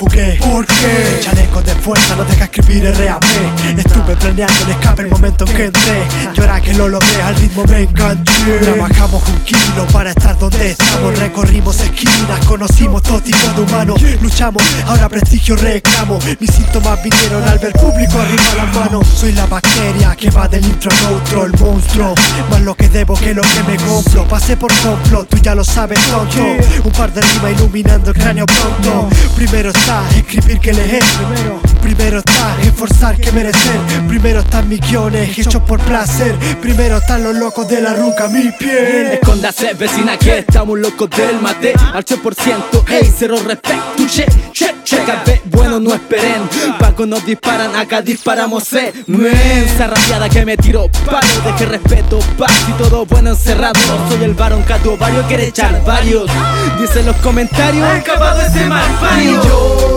el enfoqué ¿Por qué? Chaleco de fuerza, no deja escribir RAP Estuve planeando el escape el momento en que entré. Y ahora que lo logré al ritmo me enganché. Trabajamos un kilo para estar donde estamos. Recorrimos esquinas, conocimos todo tipo de humanos. Luchamos, ahora prestigio reclamo. Mis síntomas vinieron al ver público arriba las manos. Soy la bacteria que va del intro al outro El monstruo, más lo que debo que lo que me compro. Pasé por complot, tú ya lo sabes tonto. Un par de rimas iluminando el cráneo pronto. Primero está escribir que leer Primero. Está esforzar que merecer. Primero están mis guiones hechos por placer. Primero están los locos de la ruca, mi piel. Escóndase vecina que estamos locos del mate. Al 100% ey cero respeto Che, che, che, cabé, bueno no esperen. Paco nos disparan, acá disparamos eh. Mensa rabiada que me tiro palo. Deje respeto, paz y todo bueno encerrado. Soy el varón cato varios, quiere echar varios. Dicen los comentarios Acabado ese mal yo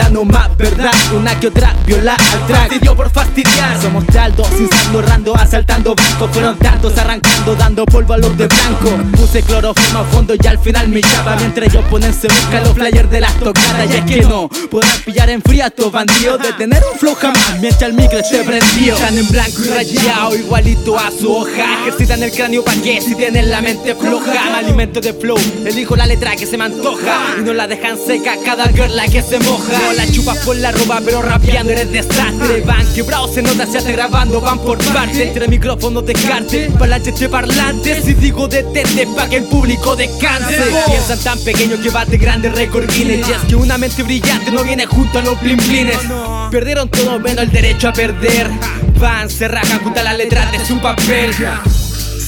gritando más verdad Una que otra viola al track. Fastidio por fastidiar. Somos taldos, cinzando, rando, asaltando bancos. Fueron tantos arrancando, dando polvo a los de blanco. Puse cloroformo a fondo y al final me llama Mientras ellos ponen se buscan los flyers de las tocadas. Y es que no podrán pillar en frío a estos bandidos De tener un flow jamás. Mientras el micro esté prendido Están en blanco y rayado, igualito a su hoja. Ejercitan el cráneo pa' que si tienen la mente floja. Me alimento de flow, elijo la letra que se me antoja. Y no la dejan seca cada girl la que se moja No la chupas por la ropa pero rapeando eres desastre Van quebrados, se nota, se hace grabando, van por parte Entre micrófonos descarte, parlantes de parlantes Y digo detente pa' que el público descanse. Piensan tan pequeño que bate grandes récord Guinness. Y es que una mente brillante no viene junto a los blim blines. Perdieron todo menos el derecho a perder. Van, se rajan junto a las letras de su papel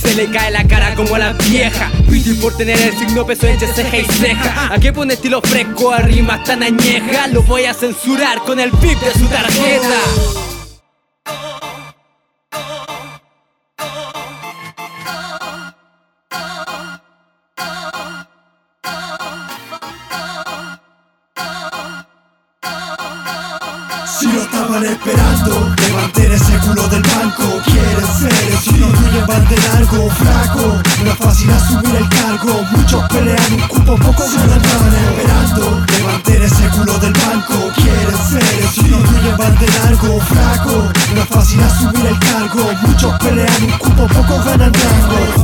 se le cae la cara como a la vieja. Piti por tener el signo peso entre ceja y ceja. ¿A qué pone estilo fresco a rimas tan añeja? Lo voy a censurar con el pip de su tarjeta. Si lo estaban esperando, levanten ese culo del banco. Quieren ser, van de largo Flaco, no es fácil asumir el cargo. Muchos pelean un cupo, pocos estaban esperando Levanten ese culo del banco. Quieren ser, si no van de largo Flaco, no es fácil asumir el cargo. Muchos pelean un cupo, pocos ganan rango